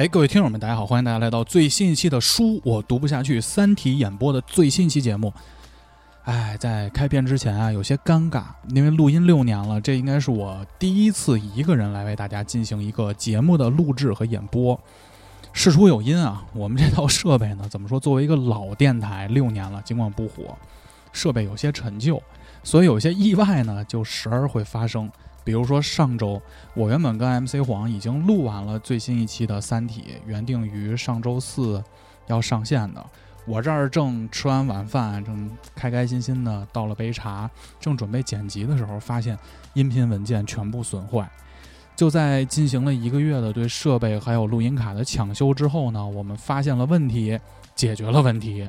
哎，各位听友们，大家好，欢迎大家来到最新一期的《书我读不下去》三体演播的最新一期节目。哎，在开篇之前啊，有些尴尬，因为录音六年了，这应该是我第一次一个人来为大家进行一个节目的录制和演播。事出有因啊，我们这套设备呢，怎么说？作为一个老电台，六年了，尽管不火，设备有些陈旧，所以有些意外呢，就时而会发生。比如说上周，我原本跟 MC 黄已经录完了最新一期的《三体》，原定于上周四要上线的。我这儿正吃完晚饭，正开开心心的倒了杯茶，正准备剪辑的时候，发现音频文件全部损坏。就在进行了一个月的对设备还有录音卡的抢修之后呢，我们发现了问题，解决了问题。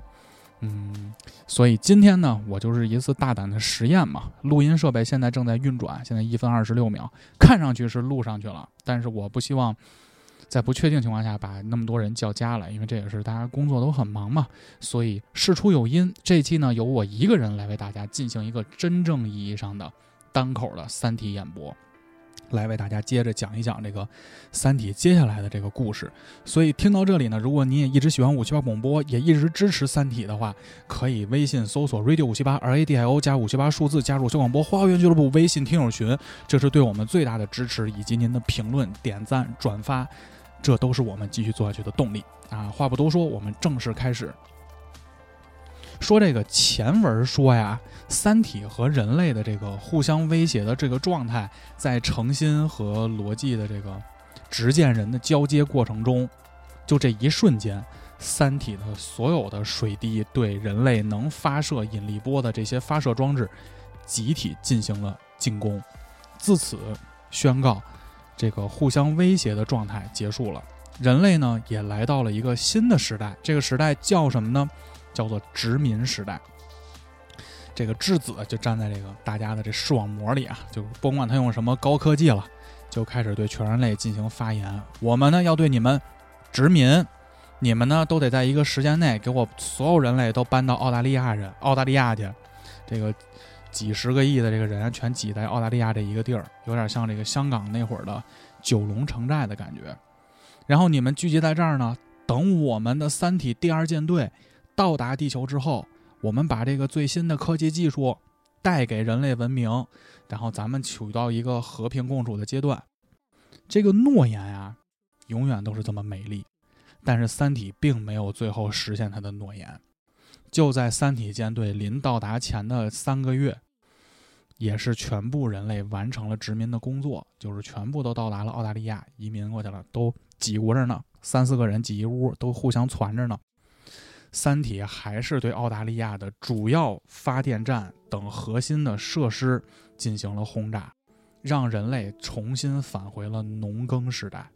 嗯，所以今天呢，我就是一次大胆的实验嘛。录音设备现在正在运转，现在一分二十六秒，看上去是录上去了，但是我不希望在不确定情况下把那么多人叫家来，因为这也是大家工作都很忙嘛。所以事出有因，这期呢由我一个人来为大家进行一个真正意义上的单口的三体演播。来为大家接着讲一讲这个《三体》接下来的这个故事。所以听到这里呢，如果你也一直喜欢五七八广播，也一直支持《三体》的话，可以微信搜索 radio 五七八 r a d i o 加五七八数字，加入小广播花园俱乐部微信听友群，这是对我们最大的支持，以及您的评论、点赞、转发，这都是我们继续做下去的动力啊！话不多说，我们正式开始。说这个前文说呀，三体和人类的这个互相威胁的这个状态，在诚心和逻辑的这个执剑人的交接过程中，就这一瞬间，三体的所有的水滴对人类能发射引力波的这些发射装置，集体进行了进攻，自此宣告这个互相威胁的状态结束了。人类呢，也来到了一个新的时代，这个时代叫什么呢？叫做殖民时代，这个质子就站在这个大家的这视网膜里啊，就甭管他用什么高科技了，就开始对全人类进行发言。我们呢要对你们殖民，你们呢都得在一个时间内给我所有人类都搬到澳大利亚人澳大利亚去。这个几十个亿的这个人全挤在澳大利亚这一个地儿，有点像这个香港那会儿的九龙城寨的感觉。然后你们聚集在这儿呢，等我们的三体第二舰队。到达地球之后，我们把这个最新的科技技术带给人类文明，然后咱们处到一个和平共处的阶段。这个诺言呀，永远都是这么美丽。但是三体并没有最后实现他的诺言。就在三体舰队临到达前的三个月，也是全部人类完成了殖民的工作，就是全部都到达了澳大利亚，移民过去了，都挤过着呢，三四个人挤一屋，都互相攒着呢。三体还是对澳大利亚的主要发电站等核心的设施进行了轰炸，让人类重新返回了农耕时代，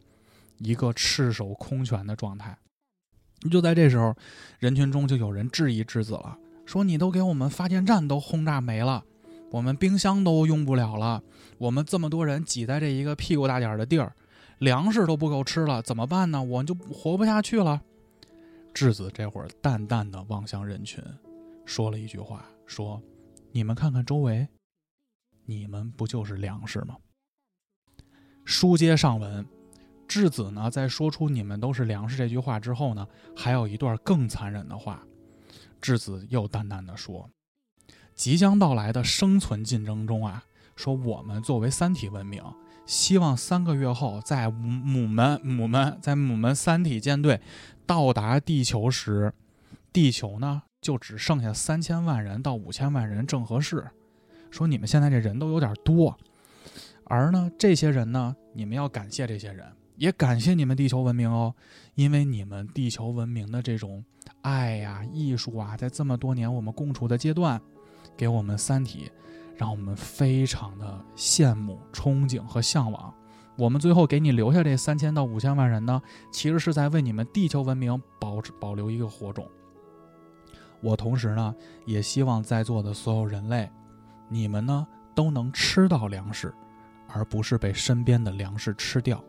一个赤手空拳的状态。就在这时候，人群中就有人质疑质子了，说：“你都给我们发电站都轰炸没了，我们冰箱都用不了了，我们这么多人挤在这一个屁股大点的地儿，粮食都不够吃了，怎么办呢？我就活不下去了。”质子这会儿淡淡的望向人群，说了一句话：“说，你们看看周围，你们不就是粮食吗？”书接上文，质子呢在说出“你们都是粮食”这句话之后呢，还有一段更残忍的话。质子又淡淡的说：“即将到来的生存竞争中啊，说我们作为三体文明，希望三个月后，在母们母们在母们三体舰队。”到达地球时，地球呢就只剩下三千万人到五千万人正合适。说你们现在这人都有点多，而呢这些人呢，你们要感谢这些人，也感谢你们地球文明哦，因为你们地球文明的这种爱呀、艺术啊，在这么多年我们共处的阶段，给我们三体，让我们非常的羡慕、憧憬和向往。我们最后给你留下这三千到五千万人呢，其实是在为你们地球文明保保留一个火种。我同时呢，也希望在座的所有人类，你们呢都能吃到粮食，而不是被身边的粮食吃掉。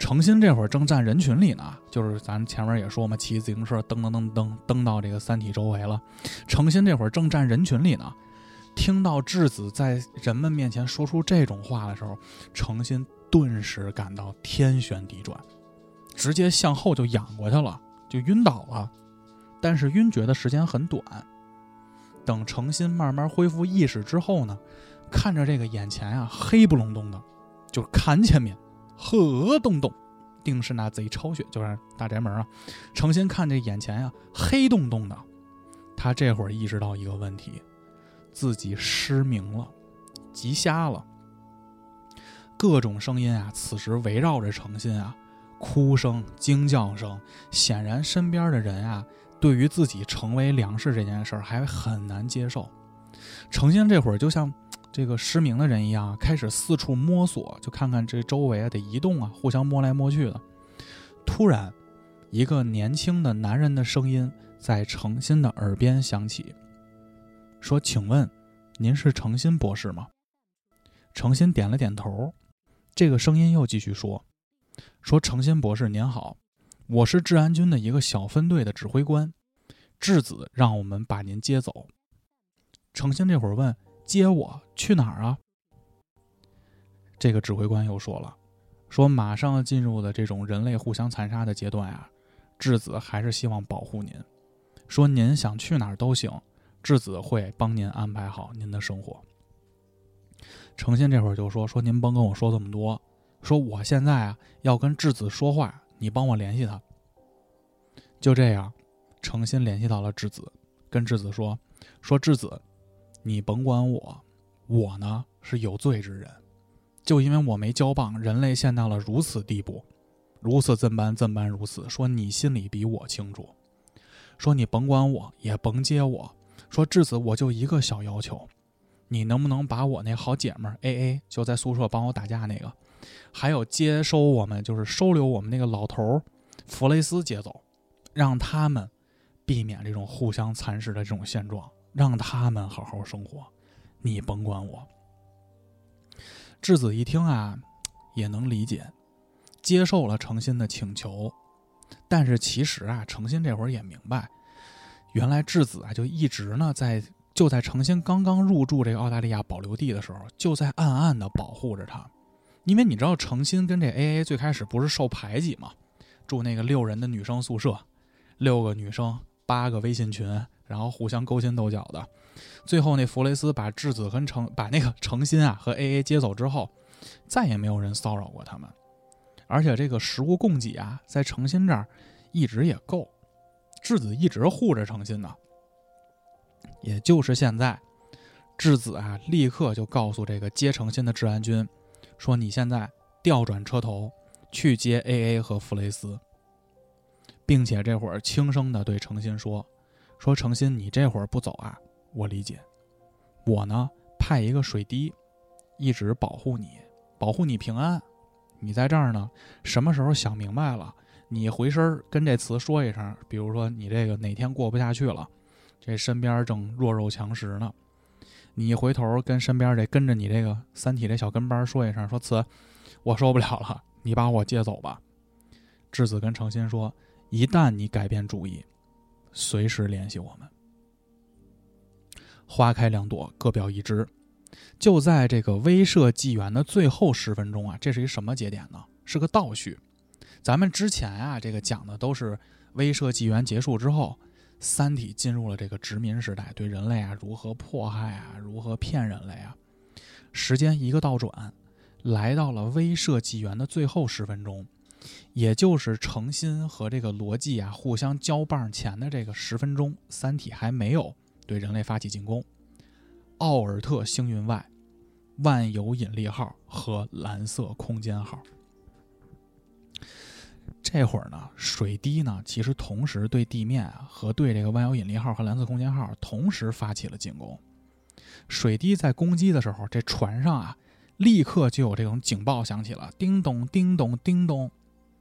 诚心这会儿正站人群里呢，就是咱前面也说嘛，骑自行车噔噔噔噔噔到这个三体周围了。诚心这会儿正站人群里呢。听到质子在人们面前说出这种话的时候，诚心顿时感到天旋地转，直接向后就仰过去了，就晕倒了。但是晕厥的时间很短。等诚心慢慢恢复意识之后呢，看着这个眼前啊黑不隆咚的，就看前面，呵咚咚，定是那贼抄血，就是大宅门啊。诚心看这眼前呀黑洞洞的，他这会儿意识到一个问题，自己失明了，急瞎了。各种声音啊，此时围绕着诚心啊，哭声、惊叫声，显然身边的人啊。对于自己成为粮食这件事儿还很难接受，诚心这会儿就像这个失明的人一样，开始四处摸索，就看看这周围啊得移动啊，互相摸来摸去的。突然，一个年轻的男人的声音在诚心的耳边响起，说：“请问，您是诚心博士吗？”诚心点了点头。这个声音又继续说：“说诚心博士您好。”我是治安军的一个小分队的指挥官，质子让我们把您接走。诚心这会儿问：“接我去哪儿啊？”这个指挥官又说了：“说马上要进入的这种人类互相残杀的阶段啊，质子还是希望保护您。说您想去哪儿都行，质子会帮您安排好您的生活。”诚心这会儿就说：“说您甭跟我说这么多，说我现在啊要跟质子说话。”你帮我联系他。就这样，诚心联系到了质子，跟质子说：“说质子，你甭管我，我呢是有罪之人，就因为我没交棒，人类陷到了如此地步，如此怎般怎般如此。说你心里比我清楚。说你甭管我，也甭接我。说质子，我就一个小要求，你能不能把我那好姐们 A A 就在宿舍帮我打架那个？”还有接收我们，就是收留我们那个老头儿弗雷斯接走，让他们避免这种互相蚕食的这种现状，让他们好好生活。你甭管我。质子一听啊，也能理解，接受了诚心的请求。但是其实啊，诚心这会儿也明白，原来质子啊就一直呢在就在诚心刚刚入住这个澳大利亚保留地的时候，就在暗暗的保护着他。因为你知道，诚心跟这 A A 最开始不是受排挤吗？住那个六人的女生宿舍，六个女生，八个微信群，然后互相勾心斗角的。最后那弗雷斯把质子跟诚把那个诚心啊和 A A 接走之后，再也没有人骚扰过他们。而且这个食物供给啊，在诚心这儿一直也够，质子一直护着诚心呢。也就是现在，质子啊立刻就告诉这个接诚心的治安军。说你现在调转车头去接 A A 和弗雷斯，并且这会儿轻声的对诚心说：“说诚心，你这会儿不走啊？我理解。我呢派一个水滴，一直保护你，保护你平安。你在这儿呢，什么时候想明白了，你回身跟这词说一声。比如说你这个哪天过不下去了，这身边正弱肉强食呢。”你一回头跟身边这跟着你这个三体这小跟班说一声，说词，我受不了了，你把我接走吧。质子跟诚心说，一旦你改变主意，随时联系我们。花开两朵，各表一枝。就在这个威慑纪元的最后十分钟啊，这是一什么节点呢？是个倒叙。咱们之前啊，这个讲的都是威慑纪元结束之后。三体进入了这个殖民时代，对人类啊如何迫害啊，如何骗人类啊？时间一个倒转，来到了威慑纪元的最后十分钟，也就是诚心和这个逻辑啊互相交棒前的这个十分钟，三体还没有对人类发起进攻。奥尔特星云外，万有引力号和蓝色空间号。这会儿呢，水滴呢，其实同时对地面啊和对这个万有引力号和蓝色空间号同时发起了进攻。水滴在攻击的时候，这船上啊，立刻就有这种警报响起了，叮咚叮咚叮咚，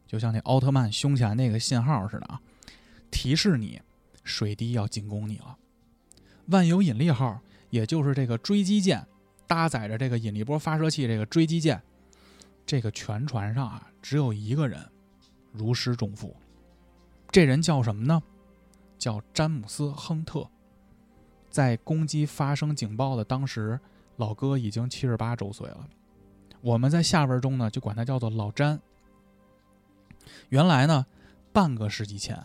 就像那奥特曼胸前那个信号似的啊，提示你水滴要进攻你了。万有引力号，也就是这个追击舰，搭载着这个引力波发射器，这个追击舰，这个全船上啊，只有一个人。如释重负，这人叫什么呢？叫詹姆斯·亨特。在攻击发生警报的当时，老哥已经七十八周岁了。我们在下文中呢，就管他叫做老詹。原来呢，半个世纪前，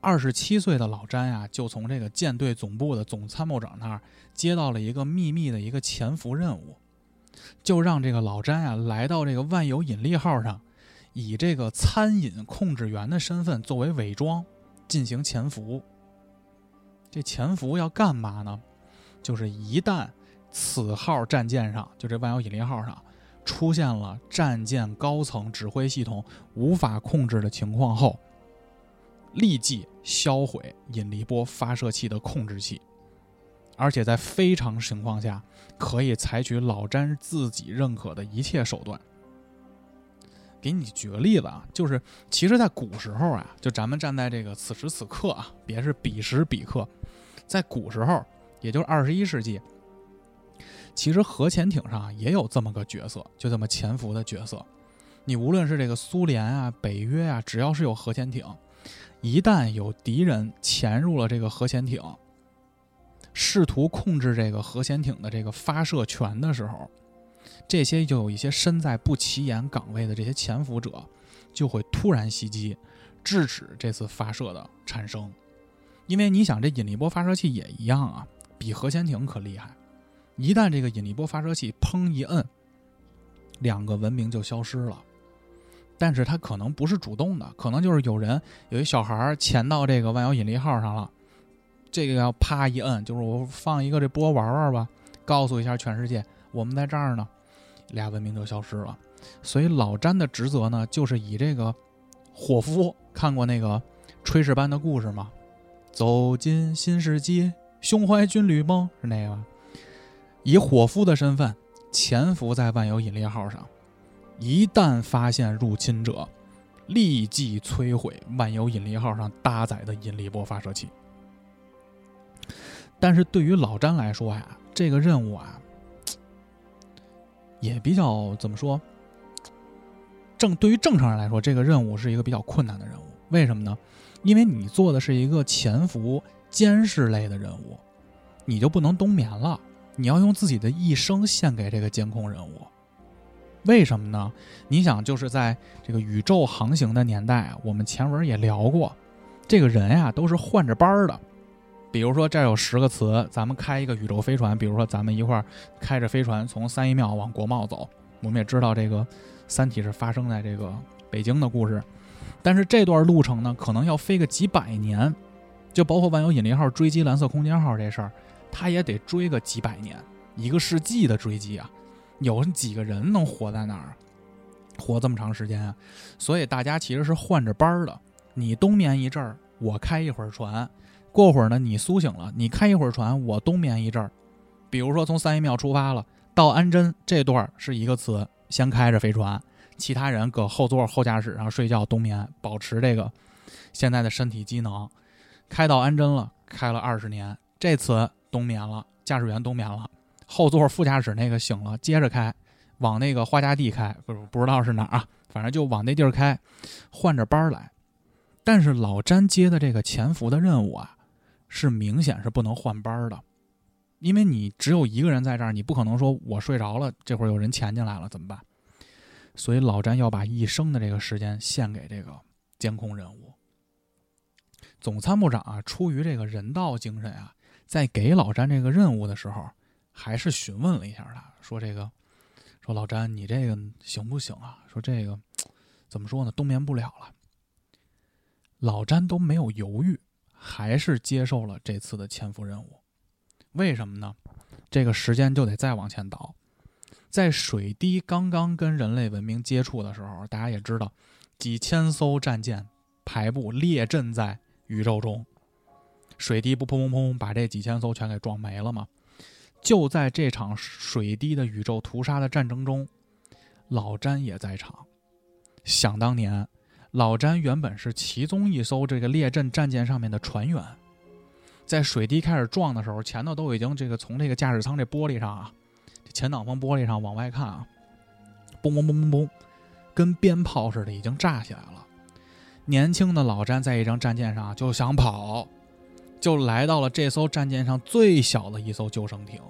二十七岁的老詹呀，就从这个舰队总部的总参谋长那儿接到了一个秘密的一个潜伏任务，就让这个老詹呀来到这个万有引力号上，以这个餐饮控制员的身份作为伪装进行潜伏。这潜伏要干嘛呢？就是一旦此号战舰上，就这万有引力号上。出现了战舰高层指挥系统无法控制的情况后，立即销毁引力波发射器的控制器，而且在非常情况下可以采取老詹自己认可的一切手段。给你举个例子啊，就是其实，在古时候啊，就咱们站在这个此时此刻啊，别是彼时彼刻，在古时候，也就是二十一世纪。其实核潜艇上也有这么个角色，就这么潜伏的角色。你无论是这个苏联啊、北约啊，只要是有核潜艇，一旦有敌人潜入了这个核潜艇，试图控制这个核潜艇的这个发射权的时候，这些就有一些身在不起眼岗位的这些潜伏者，就会突然袭击，制止这次发射的产生。因为你想，这引力波发射器也一样啊，比核潜艇可厉害。一旦这个引力波发射器砰一摁，两个文明就消失了。但是它可能不是主动的，可能就是有人有一小孩潜到这个万有引力号上了，这个要啪一摁，就是我放一个这波玩玩吧，告诉一下全世界我们在这儿呢，俩文明就消失了。所以老詹的职责呢，就是以这个伙夫看过那个炊事班的故事吗？走进新世纪，胸怀军旅梦是那个。以伙夫的身份潜伏在万有引力号上，一旦发现入侵者，立即摧毁万有引力号上搭载的引力波发射器。但是对于老詹来说呀，这个任务啊，也比较怎么说？正对于正常人来说，这个任务是一个比较困难的任务。为什么呢？因为你做的是一个潜伏监视类的任务，你就不能冬眠了。你要用自己的一生献给这个监控任务，为什么呢？你想，就是在这个宇宙航行的年代，我们前文也聊过，这个人呀都是换着班儿的。比如说，这儿有十个词，咱们开一个宇宙飞船，比如说咱们一块儿开着飞船从三一庙往国贸走。我们也知道这个《三体》是发生在这个北京的故事，但是这段路程呢，可能要飞个几百年，就包括万有引力号追击蓝色空间号这事儿。它也得追个几百年，一个世纪的追击啊！有几个人能活在那儿，活这么长时间啊？所以大家其实是换着班儿的。你冬眠一阵儿，我开一会儿船；过会儿呢，你苏醒了，你开一会儿船，我冬眠一阵儿。比如说从三一庙出发了，到安贞这段儿是一个词，先开着飞船，其他人搁后座后驾驶上睡觉冬眠，保持这个现在的身体机能。开到安贞了，开了二十年，这次。冬眠了，驾驶员冬眠了，后座副驾驶那个醒了，接着开，往那个花家地开，不不知道是哪儿啊，反正就往那地儿开，换着班儿来。但是老詹接的这个潜伏的任务啊，是明显是不能换班的，因为你只有一个人在这儿，你不可能说我睡着了，这会儿有人潜进来了怎么办？所以老詹要把一生的这个时间献给这个监控任务。总参谋长啊，出于这个人道精神啊。在给老詹这个任务的时候，还是询问了一下他，说：“这个，说老詹，你这个行不行啊？说这个，怎么说呢？冬眠不了了。”老詹都没有犹豫，还是接受了这次的潜伏任务。为什么呢？这个时间就得再往前倒，在水滴刚刚跟人类文明接触的时候，大家也知道，几千艘战舰排布列阵在宇宙中。水滴不砰砰砰把这几千艘全给撞没了吗？就在这场水滴的宇宙屠杀的战争中，老詹也在场。想当年，老詹原本是其中一艘这个列阵战舰上面的船员，在水滴开始撞的时候，前头都已经这个从这个驾驶舱这玻璃上啊，前挡风玻璃上往外看啊，嘣嘣嘣嘣嘣，跟鞭炮似的已经炸起来了。年轻的老詹在一张战舰上就想跑。就来到了这艘战舰上最小的一艘救生艇。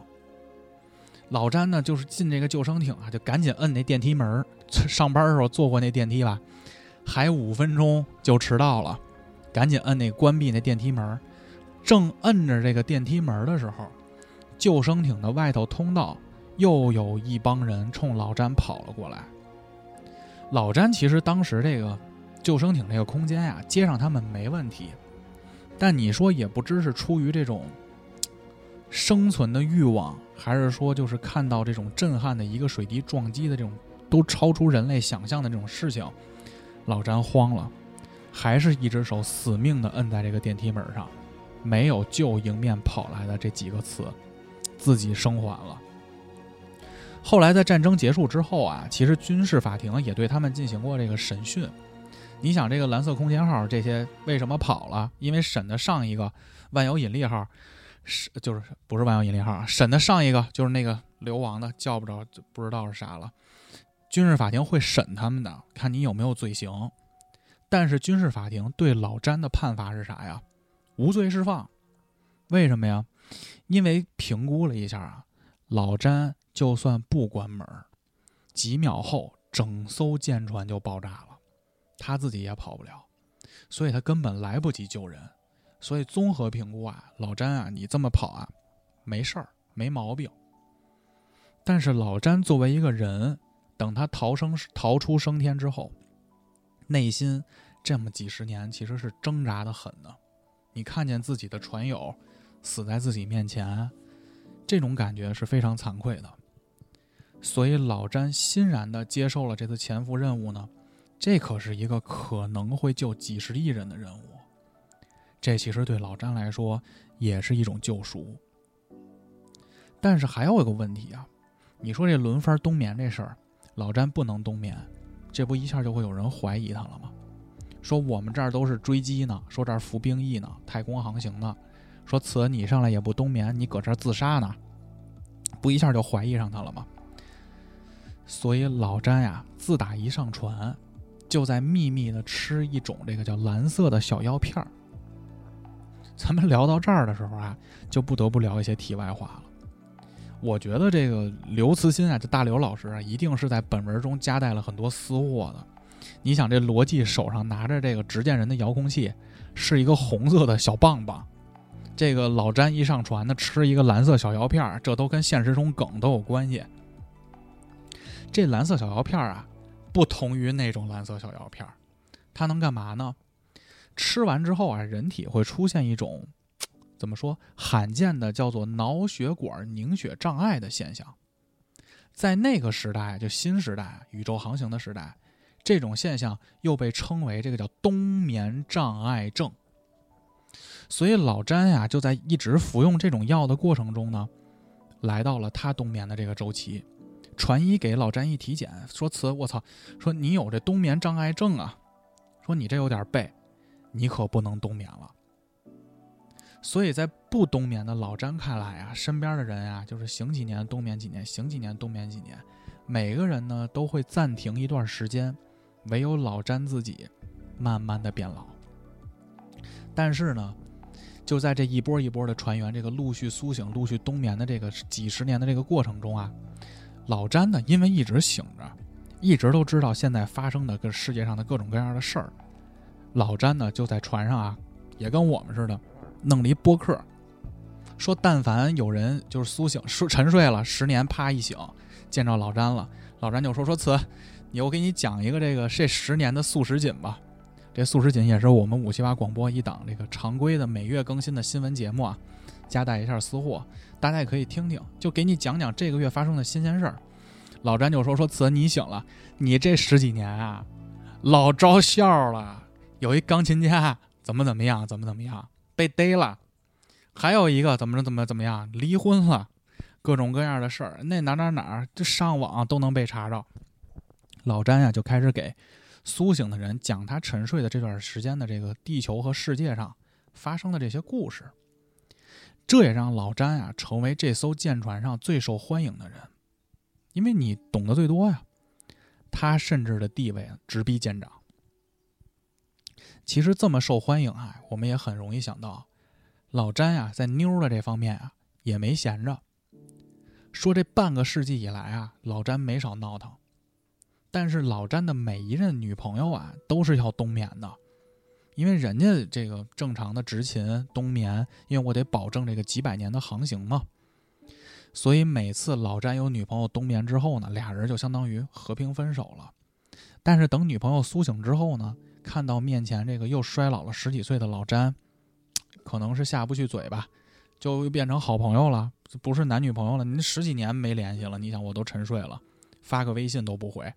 老詹呢，就是进这个救生艇啊，就赶紧摁那电梯门。上班的时候坐过那电梯吧，还五分钟就迟到了，赶紧摁那关闭那电梯门。正摁着这个电梯门的时候，救生艇的外头通道又有一帮人冲老詹跑了过来。老詹其实当时这个救生艇这个空间呀，接上他们没问题，但你说也不知是出于这种生存的欲望，还是说就是看到这种震撼的一个水滴撞击的这种都超出人类想象的这种事情，老詹慌了，还是一只手死命的摁在这个电梯门上。没有救迎面跑来的这几个词，自己生还了。后来在战争结束之后啊，其实军事法庭也对他们进行过这个审讯。你想，这个蓝色空间号这些为什么跑了？因为审的上一个万有引力号是就是不是万有引力号啊，审的上一个就是那个流亡的，叫不着不知道是啥了。军事法庭会审他们的，看你有没有罪行。但是军事法庭对老詹的判罚是啥呀？无罪释放，为什么呀？因为评估了一下啊，老詹就算不关门，几秒后整艘舰船就爆炸了，他自己也跑不了，所以他根本来不及救人。所以综合评估啊，老詹啊，你这么跑啊，没事儿，没毛病。但是老詹作为一个人，等他逃生逃出升天之后，内心这么几十年其实是挣扎的很的。你看见自己的船友死在自己面前，这种感觉是非常惭愧的。所以老詹欣然地接受了这次潜伏任务呢。这可是一个可能会救几十亿人的任务，这其实对老詹来说也是一种救赎。但是还有一个问题啊，你说这轮番冬眠这事儿，老詹不能冬眠，这不一下就会有人怀疑他了吗？说我们这儿都是追击呢，说这儿服兵役呢，太空航行呢。说此你上来也不冬眠，你搁这儿自杀呢，不一下就怀疑上他了吗？所以老詹呀，自打一上船，就在秘密的吃一种这个叫蓝色的小药片儿。咱们聊到这儿的时候啊，就不得不聊一些题外话了。我觉得这个刘慈欣啊，这大刘老师啊，一定是在本文中夹带了很多私货的。你想这罗辑手上拿着这个执剑人的遥控器，是一个红色的小棒棒。这个老詹一上船呢，吃一个蓝色小药片这都跟现实中梗都有关系。这蓝色小药片啊，不同于那种蓝色小药片它能干嘛呢？吃完之后啊，人体会出现一种怎么说罕见的叫做脑血管凝血障碍的现象。在那个时代，就新时代宇宙航行的时代。这种现象又被称为这个叫冬眠障碍症，所以老詹呀就在一直服用这种药的过程中呢，来到了他冬眠的这个周期。船医给老詹一体检，说：“此我操，说你有这冬眠障碍症啊，说你这有点背，你可不能冬眠了。”所以在不冬眠的老詹看来啊，身边的人啊就是醒几年冬眠几年，醒几年冬眠几年，每个人呢都会暂停一段时间。唯有老詹自己，慢慢的变老。但是呢，就在这一波一波的船员这个陆续苏醒、陆续冬眠的这个几十年的这个过程中啊，老詹呢，因为一直醒着，一直都知道现在发生的跟世界上的各种各样的事儿。老詹呢，就在船上啊，也跟我们似的，弄了一播客，说但凡有人就是苏醒、睡沉睡了十年，啪一醒，见着老詹了，老詹就说说此。我给你讲一个这个这十年的速食锦吧，这速食锦也是我们五七八广播一档这个常规的每月更新的新闻节目啊，夹带一下私货，大家也可以听听，就给你讲讲这个月发生的新鲜事儿。老詹就说说词你醒了，你这十几年啊，老招笑了，有一钢琴家怎么怎么样，怎么怎么样被逮了，还有一个怎么着怎么怎么样离婚了，各种各样的事儿，那哪哪哪这上网都能被查着。老詹呀，就开始给苏醒的人讲他沉睡的这段时间的这个地球和世界上发生的这些故事。这也让老詹啊成为这艘舰船上最受欢迎的人，因为你懂得最多呀。他甚至的地位直逼舰长。其实这么受欢迎啊，我们也很容易想到，老詹呀在妞的这方面啊也没闲着。说这半个世纪以来啊，老詹没少闹腾。但是老詹的每一任女朋友啊，都是要冬眠的，因为人家这个正常的执勤冬眠，因为我得保证这个几百年的航行嘛。所以每次老詹有女朋友冬眠之后呢，俩人就相当于和平分手了。但是等女朋友苏醒之后呢，看到面前这个又衰老了十几岁的老詹，可能是下不去嘴吧，就又变成好朋友了，不是男女朋友了。您十几年没联系了，你想我都沉睡了，发个微信都不回。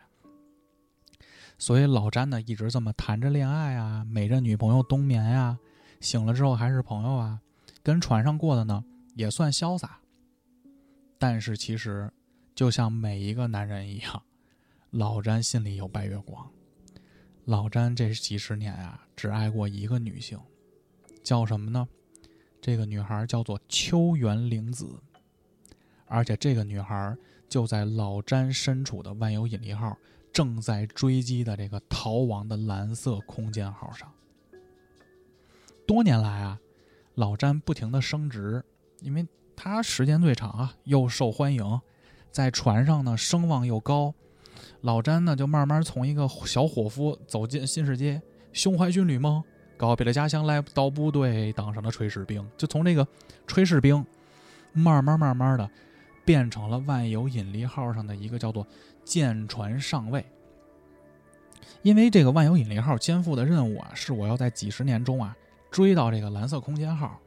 所以老詹呢，一直这么谈着恋爱啊，每任女朋友冬眠呀，醒了之后还是朋友啊，跟船上过的呢也算潇洒。但是其实，就像每一个男人一样。老詹心里有白月光。老詹这几十年啊，只爱过一个女性，叫什么呢？这个女孩叫做秋元玲子，而且这个女孩就在老詹身处的万有引力号正在追击的这个逃亡的蓝色空间号上。多年来啊，老詹不停的升职，因为他时间最长啊，又受欢迎，在船上呢声望又高。老詹呢，就慢慢从一个小伙夫走进新世界，胸怀军旅梦，告别了家乡，来到部队，当上了炊事兵。就从这个炊事兵，慢慢慢慢的，变成了万有引力号上的一个叫做舰船上尉。因为这个万有引力号肩负的任务啊，是我要在几十年中啊，追到这个蓝色空间号，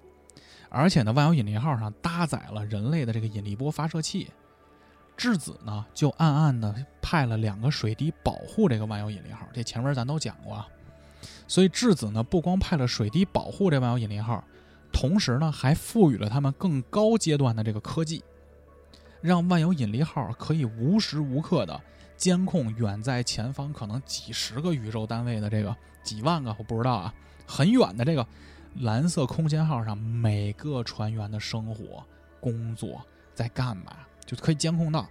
而且呢，万有引力号上搭载了人类的这个引力波发射器。质子呢，就暗暗的派了两个水滴保护这个万有引力号，这前面咱都讲过啊。所以质子呢，不光派了水滴保护这万有引力号，同时呢，还赋予了他们更高阶段的这个科技，让万有引力号可以无时无刻的监控远在前方可能几十个宇宙单位的这个几万个我不知道啊，很远的这个蓝色空间号上每个船员的生活、工作在干嘛。就可以监控到。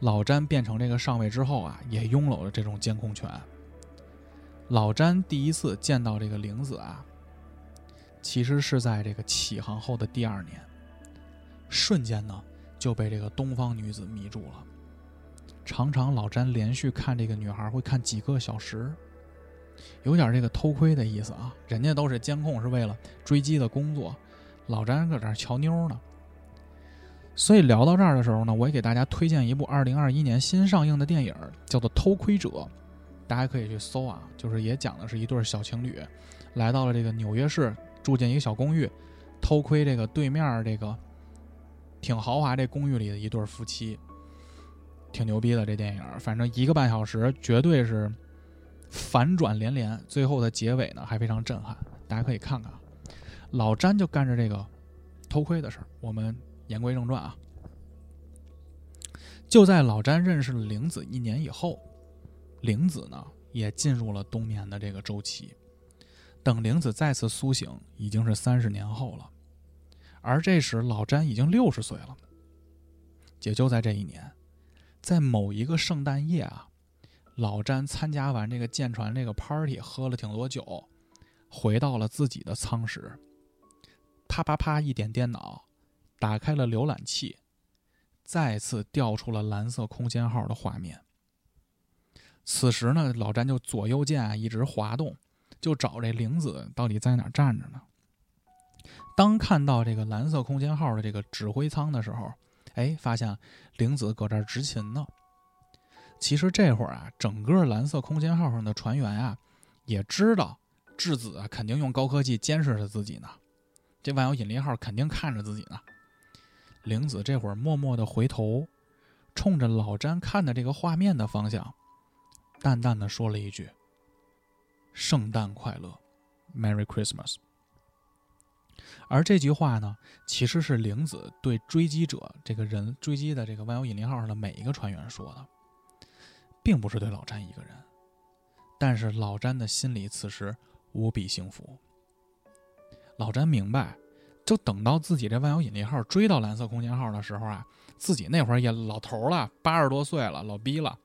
老詹变成这个上尉之后啊，也拥有了这种监控权。老詹第一次见到这个玲子啊，其实是在这个起航后的第二年，瞬间呢就被这个东方女子迷住了。常常老詹连续看这个女孩会看几个小时，有点这个偷窥的意思啊。人家都是监控是为了追击的工作，老詹搁这瞧妞呢。所以聊到这儿的时候呢，我也给大家推荐一部二零二一年新上映的电影，叫做《偷窥者》，大家可以去搜啊。就是也讲的是一对小情侣，来到了这个纽约市，住进一个小公寓，偷窥这个对面这个挺豪华这公寓里的一对夫妻，挺牛逼的这电影。反正一个半小时，绝对是反转连连，最后的结尾呢还非常震撼，大家可以看看。老詹就干着这个偷窥的事儿，我们。言归正传啊，就在老詹认识了玲子一年以后，玲子呢也进入了冬眠的这个周期。等玲子再次苏醒，已经是三十年后了，而这时老詹已经六十岁了。也就在这一年，在某一个圣诞夜啊，老詹参加完这个舰船这个 party，喝了挺多酒，回到了自己的舱室，啪啪啪一点电脑。打开了浏览器，再次调出了蓝色空间号的画面。此时呢，老詹就左右键一直滑动，就找这玲子到底在哪站着呢？当看到这个蓝色空间号的这个指挥舱的时候，哎，发现玲子搁这儿执勤呢。其实这会儿啊，整个蓝色空间号上的船员啊，也知道质子啊肯定用高科技监视着自己呢。这万有引力号肯定看着自己呢。玲子这会儿默默地回头，冲着老詹看的这个画面的方向，淡淡的说了一句：“圣诞快乐，Merry Christmas。”而这句话呢，其实是玲子对追击者这个人追击的这个万有引力号上的每一个船员说的，并不是对老詹一个人。但是老詹的心里此时无比幸福。老詹明白。就等到自己这万有引力号追到蓝色空间号的时候啊，自己那会儿也老头了，八十多岁了，老逼了。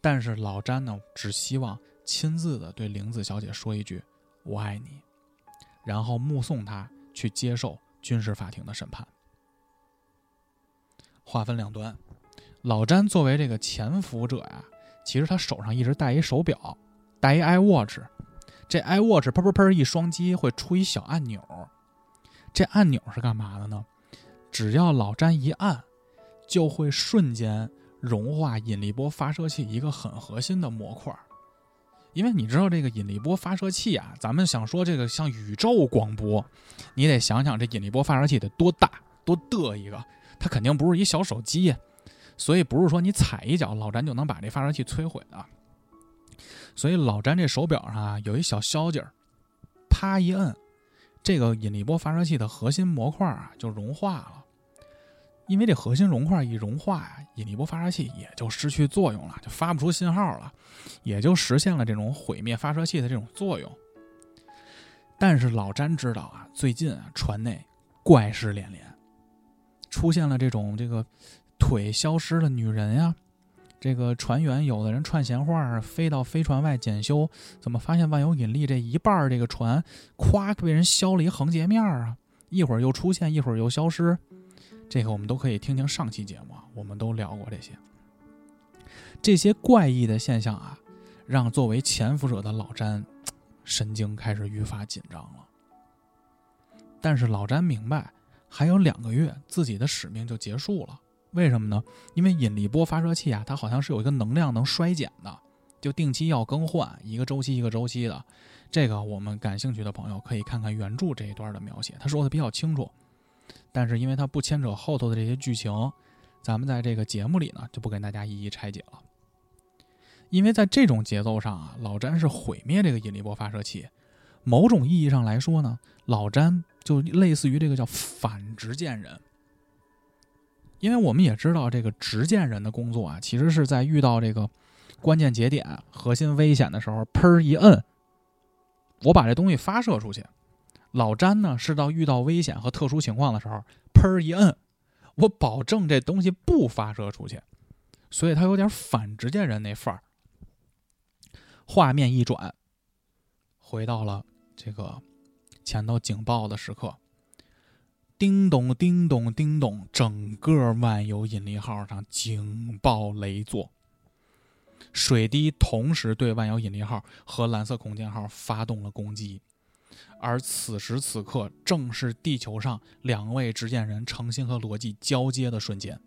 但是老詹呢，只希望亲自的对玲子小姐说一句“我爱你”，然后目送她去接受军事法庭的审判。话分两端，老詹作为这个潜伏者呀，其实他手上一直戴一手表，戴一 iWatch。这 iWatch 砰砰砰一双击会出一小按钮，这按钮是干嘛的呢？只要老詹一按，就会瞬间融化引力波发射器一个很核心的模块。因为你知道这个引力波发射器啊，咱们想说这个像宇宙广播，你得想想这引力波发射器得多大多的一个，它肯定不是一小手机，所以不是说你踩一脚老詹就能把这发射器摧毁的。所以老詹这手表上啊有一小消劲儿，啪一摁，这个引力波发射器的核心模块啊就融化了。因为这核心融块一融化呀，引力波发射器也就失去作用了，就发不出信号了，也就实现了这种毁灭发射器的这种作用。但是老詹知道啊，最近啊船内怪事连连，出现了这种这个腿消失的女人呀，这个船员有的人串闲话，飞到飞船外检修，怎么发现万有引力这一半儿这个船咵被人削了一横截面啊？一会儿又出现，一会儿又消失。这个我们都可以听听上期节目，我们都聊过这些。这些怪异的现象啊，让作为潜伏者的老詹神经开始愈发紧张了。但是老詹明白，还有两个月自己的使命就结束了。为什么呢？因为引力波发射器啊，它好像是有一个能量能衰减的，就定期要更换，一个周期一个周期的。这个我们感兴趣的朋友可以看看原著这一段的描写，他说的比较清楚。但是因为它不牵扯后头的这些剧情，咱们在这个节目里呢就不跟大家一一拆解了。因为在这种节奏上啊，老詹是毁灭这个引力波发射器。某种意义上来说呢，老詹就类似于这个叫反执剑人。因为我们也知道，这个执剑人的工作啊，其实是在遇到这个关键节点、核心危险的时候，砰一摁，我把这东西发射出去。老詹呢，是到遇到危险和特殊情况的时候，砰一摁，我保证这东西不发射出去，所以他有点反执剑人那范儿。画面一转，回到了这个前头警报的时刻，叮咚叮咚叮咚，整个万有引力号上警报雷作，水滴同时对万有引力号和蓝色空间号发动了攻击。而此时此刻，正是地球上两位执剑人诚心和逻辑交接的瞬间。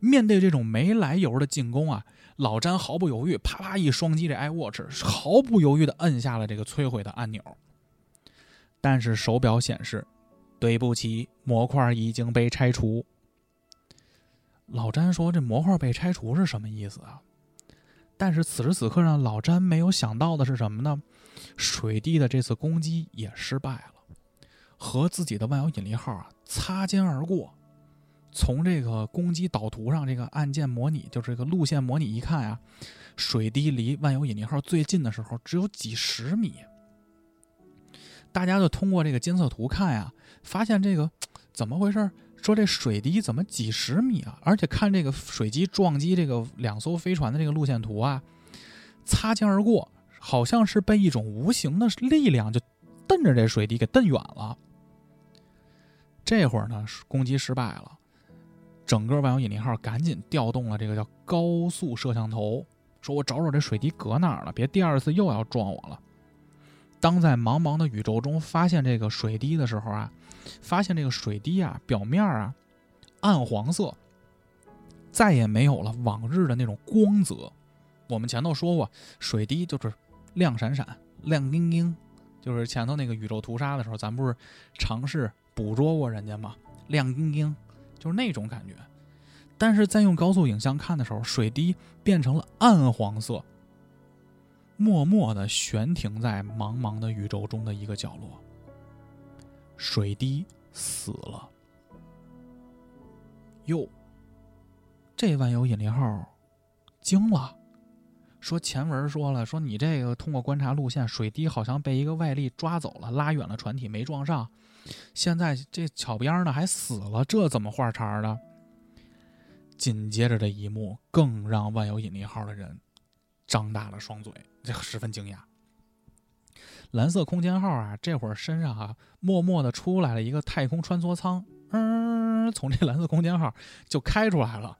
面对这种没来由的进攻啊，老詹毫不犹豫，啪啪一双击这 iWatch，毫不犹豫地摁下了这个摧毁的按钮。但是手表显示，对不起，模块已经被拆除。老詹说：“这模块被拆除是什么意思啊？”但是此时此刻，让老詹没有想到的是什么呢？水滴的这次攻击也失败了，和自己的万有引力号啊擦肩而过。从这个攻击导图上，这个按键模拟，就是这个路线模拟一看啊，水滴离万有引力号最近的时候只有几十米。大家就通过这个监测图看呀，发现这个 怎么回事？说这水滴怎么几十米啊？而且看这个水机撞击这个两艘飞船的这个路线图啊，擦肩而过。好像是被一种无形的力量就瞪着这水滴给瞪远了。这会儿呢，攻击失败了，整个万有引力号赶紧调动了这个叫高速摄像头，说我找找这水滴搁哪儿了，别第二次又要撞我了。当在茫茫的宇宙中发现这个水滴的时候啊，发现这个水滴啊表面啊暗黄色，再也没有了往日的那种光泽。我们前头说过，水滴就是。亮闪闪，亮晶晶，就是前头那个宇宙屠杀的时候，咱不是尝试捕捉过人家吗？亮晶晶，就是那种感觉。但是在用高速影像看的时候，水滴变成了暗黄色，默默地悬停在茫茫的宇宙中的一个角落。水滴死了。哟，这万有引力号惊了。说前文说了，说你这个通过观察路线，水滴好像被一个外力抓走了，拉远了船体没撞上。现在这巧边呢还死了，这怎么画茬的？紧接着这一幕更让万有引力号的人张大了双嘴，这十分惊讶。蓝色空间号啊，这会儿身上啊默默的出来了一个太空穿梭舱，嗯，从这蓝色空间号就开出来了。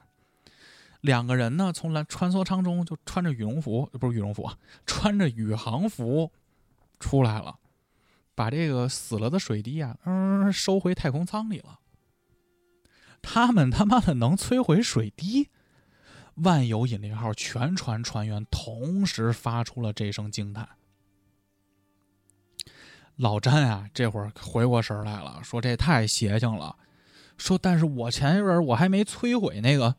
两个人呢从蓝穿梭舱中就穿着羽绒服，不是羽绒服，穿着宇航服出来了，把这个死了的水滴啊，嗯，收回太空舱里了。他们他妈的能摧毁水滴？万有引力号全船船员同时发出了这声惊叹。老詹啊，这会儿回过神来了，说：“这太邪性了。”说：“但是我前一阵我还没摧毁那个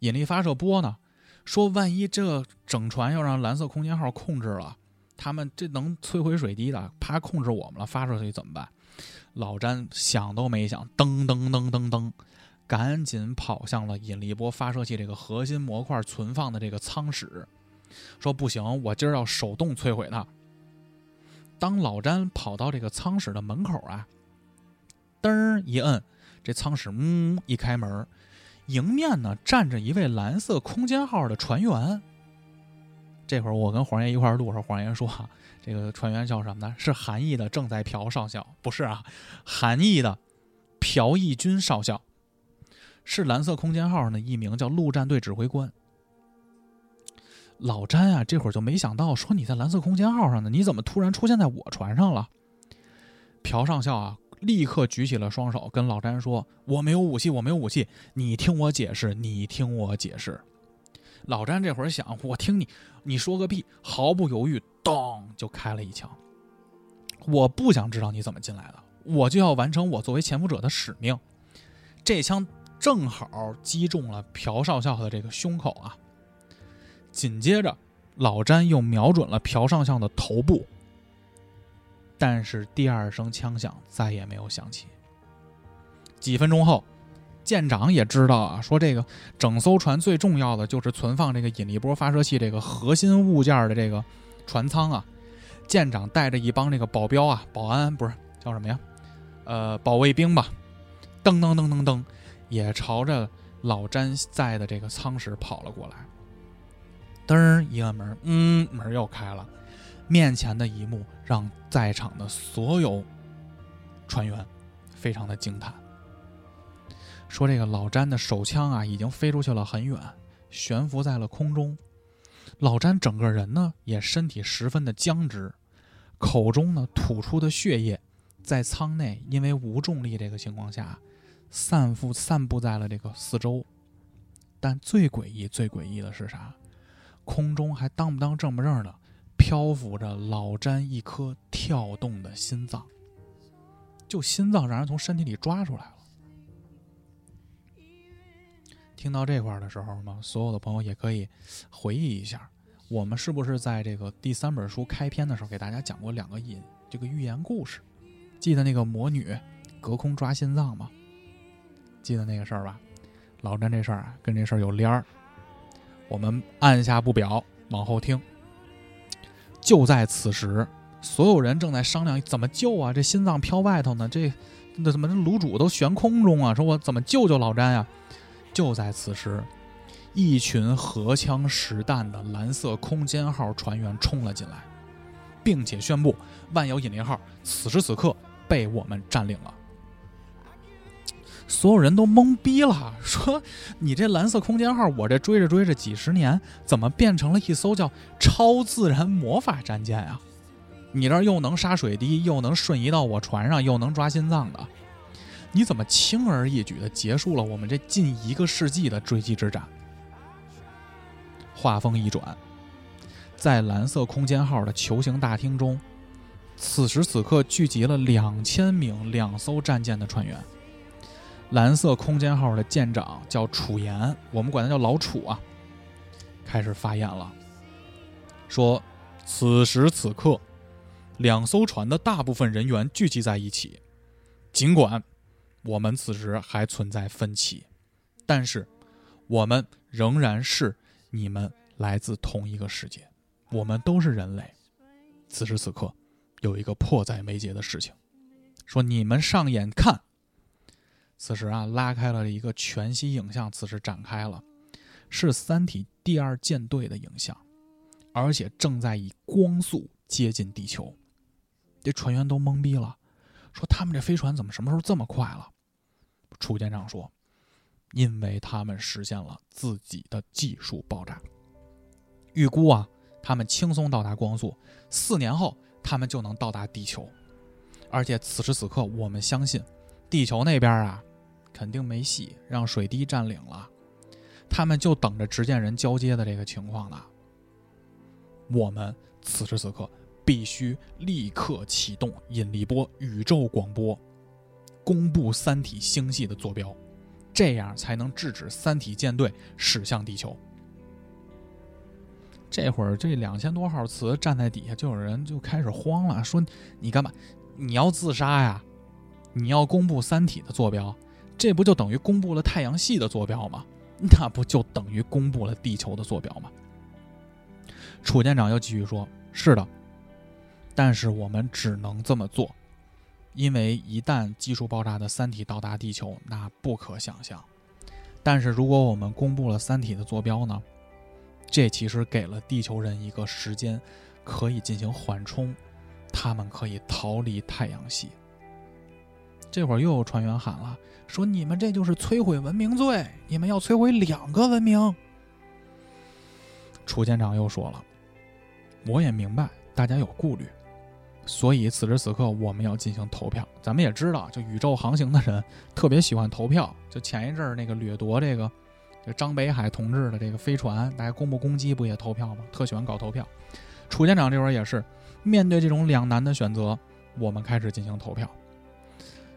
引力发射波呢。说万一这整船要让蓝色空间号控制了，他们这能摧毁水滴的，怕控制我们了，发射出去怎么办？”老詹想都没想，噔噔噔噔噔。赶紧跑向了引力波发射器这个核心模块存放的这个舱室，说不行，我今儿要手动摧毁它。当老詹跑到这个舱室的门口啊，噔儿一摁，这舱室嗯一开门，迎面呢站着一位蓝色空间号的船员。这会儿我跟黄爷一块录时候，黄爷说这个船员叫什么呢？是韩义的正在朴少校，不是啊，韩义的朴义军少校。是蓝色空间号上的一名叫陆战队指挥官。老詹啊，这会儿就没想到，说你在蓝色空间号上呢，你怎么突然出现在我船上了？朴上校啊，立刻举起了双手，跟老詹说：“我没有武器，我没有武器，你听我解释，你听我解释。”老詹这会儿想，我听你，你说个屁！毫不犹豫，咚就开了一枪。我不想知道你怎么进来的，我就要完成我作为潜伏者的使命。这枪。正好击中了朴少校的这个胸口啊！紧接着，老詹又瞄准了朴上校的头部，但是第二声枪响再也没有响起。几分钟后，舰长也知道啊，说这个整艘船最重要的就是存放这个引力波发射器这个核心物件的这个船舱啊。舰长带着一帮这个保镖啊、保安不是叫什么呀？呃，保卫兵吧，噔噔噔噔噔。也朝着老詹在的这个舱室跑了过来，噔一个门，嗯，门又开了，面前的一幕让在场的所有船员非常的惊叹，说这个老詹的手枪啊已经飞出去了很远，悬浮在了空中，老詹整个人呢也身体十分的僵直，口中呢吐出的血液在舱内因为无重力这个情况下。散布散布在了这个四周，但最诡异、最诡异的是啥？空中还当不当正不正的漂浮着老詹一颗跳动的心脏，就心脏让人从身体里抓出来了。听到这块的时候嘛，所有的朋友也可以回忆一下，我们是不是在这个第三本书开篇的时候给大家讲过两个引这个寓言故事？记得那个魔女隔空抓心脏吗？记得那个事儿吧，老詹这事儿啊，跟这事儿有联儿。我们按下不表，往后听。就在此时，所有人正在商量怎么救啊！这心脏飘外头呢，这那怎么这卤煮都悬空中啊？说我怎么救救老詹呀？就在此时，一群荷枪实弹的蓝色空间号船员冲了进来，并且宣布万有引力号此时此刻被我们占领了。所有人都懵逼了，说：“你这蓝色空间号，我这追着追着几十年，怎么变成了一艘叫超自然魔法战舰呀？你这又能杀水滴，又能瞬移到我船上，又能抓心脏的，你怎么轻而易举的结束了我们这近一个世纪的追击之战？”话锋一转，在蓝色空间号的球形大厅中，此时此刻聚集了两千名两艘战舰的船员。蓝色空间号的舰长叫楚岩，我们管他叫老楚啊。开始发言了，说：“此时此刻，两艘船的大部分人员聚集在一起。尽管我们此时还存在分歧，但是我们仍然是你们来自同一个世界，我们都是人类。此时此刻，有一个迫在眉睫的事情，说你们上眼看。”此时啊，拉开了一个全息影像，此时展开了，是《三体》第二舰队的影像，而且正在以光速接近地球。这船员都懵逼了，说他们这飞船怎么什么时候这么快了？楚舰长说：“因为他们实现了自己的技术爆炸。预估啊，他们轻松到达光速，四年后他们就能到达地球。而且此时此刻，我们相信，地球那边啊，肯定没戏，让水滴占领了，他们就等着执剑人交接的这个情况呢。我们此时此刻必须立刻启动引力波宇宙广播，公布三体星系的坐标，这样才能制止三体舰队驶向地球。这会儿这两千多号词站在底下，就有人就开始慌了，说：“你干嘛？你要自杀呀？你要公布三体的坐标，这不就等于公布了太阳系的坐标吗？那不就等于公布了地球的坐标吗？”楚舰长又继续说：“是的，但是我们只能这么做，因为一旦技术爆炸的三体到达地球，那不可想象。但是如果我们公布了三体的坐标呢？这其实给了地球人一个时间，可以进行缓冲，他们可以逃离太阳系。这会儿又有船员喊了，说你们这就是摧毁文明罪，你们要摧毁两个文明。”楚舰长又说了。我也明白大家有顾虑，所以此时此刻我们要进行投票。咱们也知道，就宇宙航行的人特别喜欢投票。就前一阵儿那个掠夺这个，就张北海同志的这个飞船，大家公不攻击不也投票吗？特喜欢搞投票。楚舰长这会儿也是面对这种两难的选择，我们开始进行投票。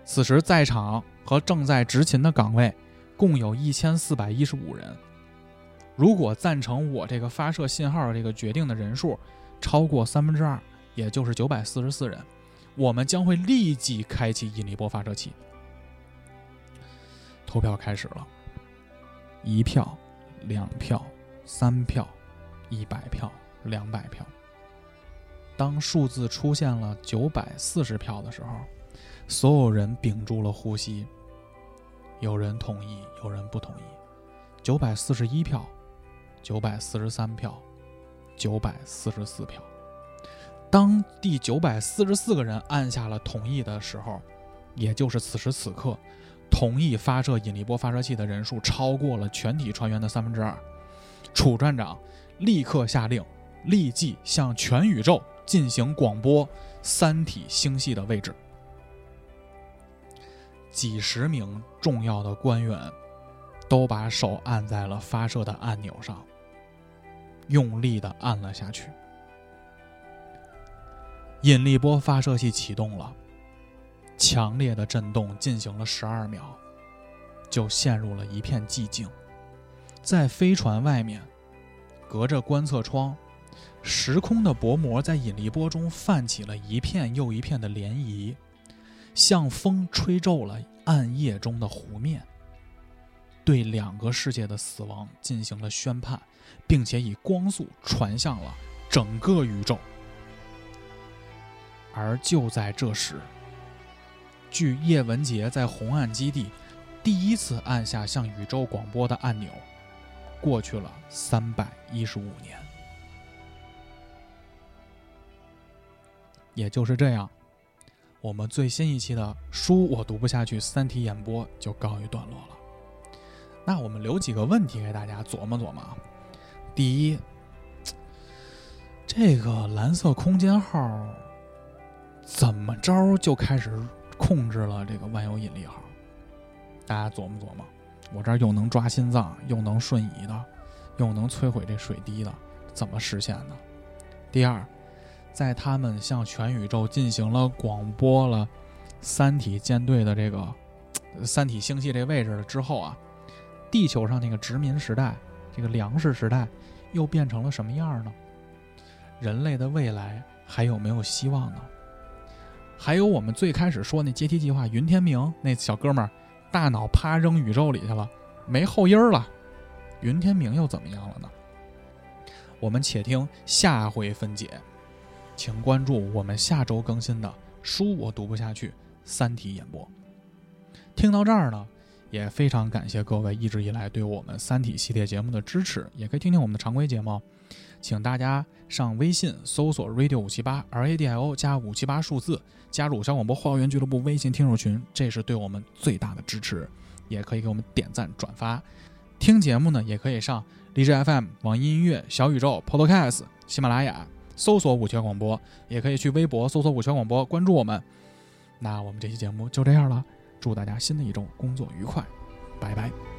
此时在场和正在执勤的岗位共有一千四百一十五人。如果赞成我这个发射信号这个决定的人数超过三分之二，也就是九百四十四人，我们将会立即开启引力波发射器。投票开始了，一票、两票、三票、一百票、两百票。当数字出现了九百四十票的时候，所有人屏住了呼吸。有人同意，有人不同意。九百四十一票。九百四十三票，九百四十四票。当第九百四十四个人按下了同意的时候，也就是此时此刻，同意发射引力波发射器的人数超过了全体船员的三分之二。楚站长立刻下令，立即向全宇宙进行广播三体星系的位置。几十名重要的官员都把手按在了发射的按钮上。用力的按了下去，引力波发射器启动了。强烈的震动进行了十二秒，就陷入了一片寂静。在飞船外面，隔着观测窗，时空的薄膜在引力波中泛起了一片又一片的涟漪，像风吹皱了暗夜中的湖面。对两个世界的死亡进行了宣判，并且以光速传向了整个宇宙。而就在这时，据叶文洁在红岸基地第一次按下向宇宙广播的按钮，过去了三百一十五年。也就是这样，我们最新一期的书我读不下去，《三体》演播就告一段落了。那我们留几个问题给大家琢磨琢磨。第一，这个蓝色空间号怎么着就开始控制了这个万有引力号？大家琢磨琢磨。我这儿又能抓心脏，又能瞬移的，又能摧毁这水滴的，怎么实现的？第二，在他们向全宇宙进行了广播了三体舰队的这个三体星系这位置了之后啊。地球上那个殖民时代，这个粮食时代，又变成了什么样呢？人类的未来还有没有希望呢？还有我们最开始说那阶梯计划，云天明那小哥们儿，大脑啪扔宇宙里去了，没后音儿了。云天明又怎么样了呢？我们且听下回分解，请关注我们下周更新的书，我读不下去，《三体》演播。听到这儿呢？也非常感谢各位一直以来对我们《三体》系列节目的支持，也可以听听我们的常规节目。请大家上微信搜索 “radio 五七八 r a d i o” 加五七八数字，加入小广播花园俱乐部微信听众群，这是对我们最大的支持。也可以给我们点赞转发。听节目呢，也可以上荔枝 FM、网易音乐、小宇宙、Podcast、喜马拉雅搜索“五圈广播”，也可以去微博搜索“五圈广播”关注我们。那我们这期节目就这样了，祝大家新的一周工作愉快，拜拜。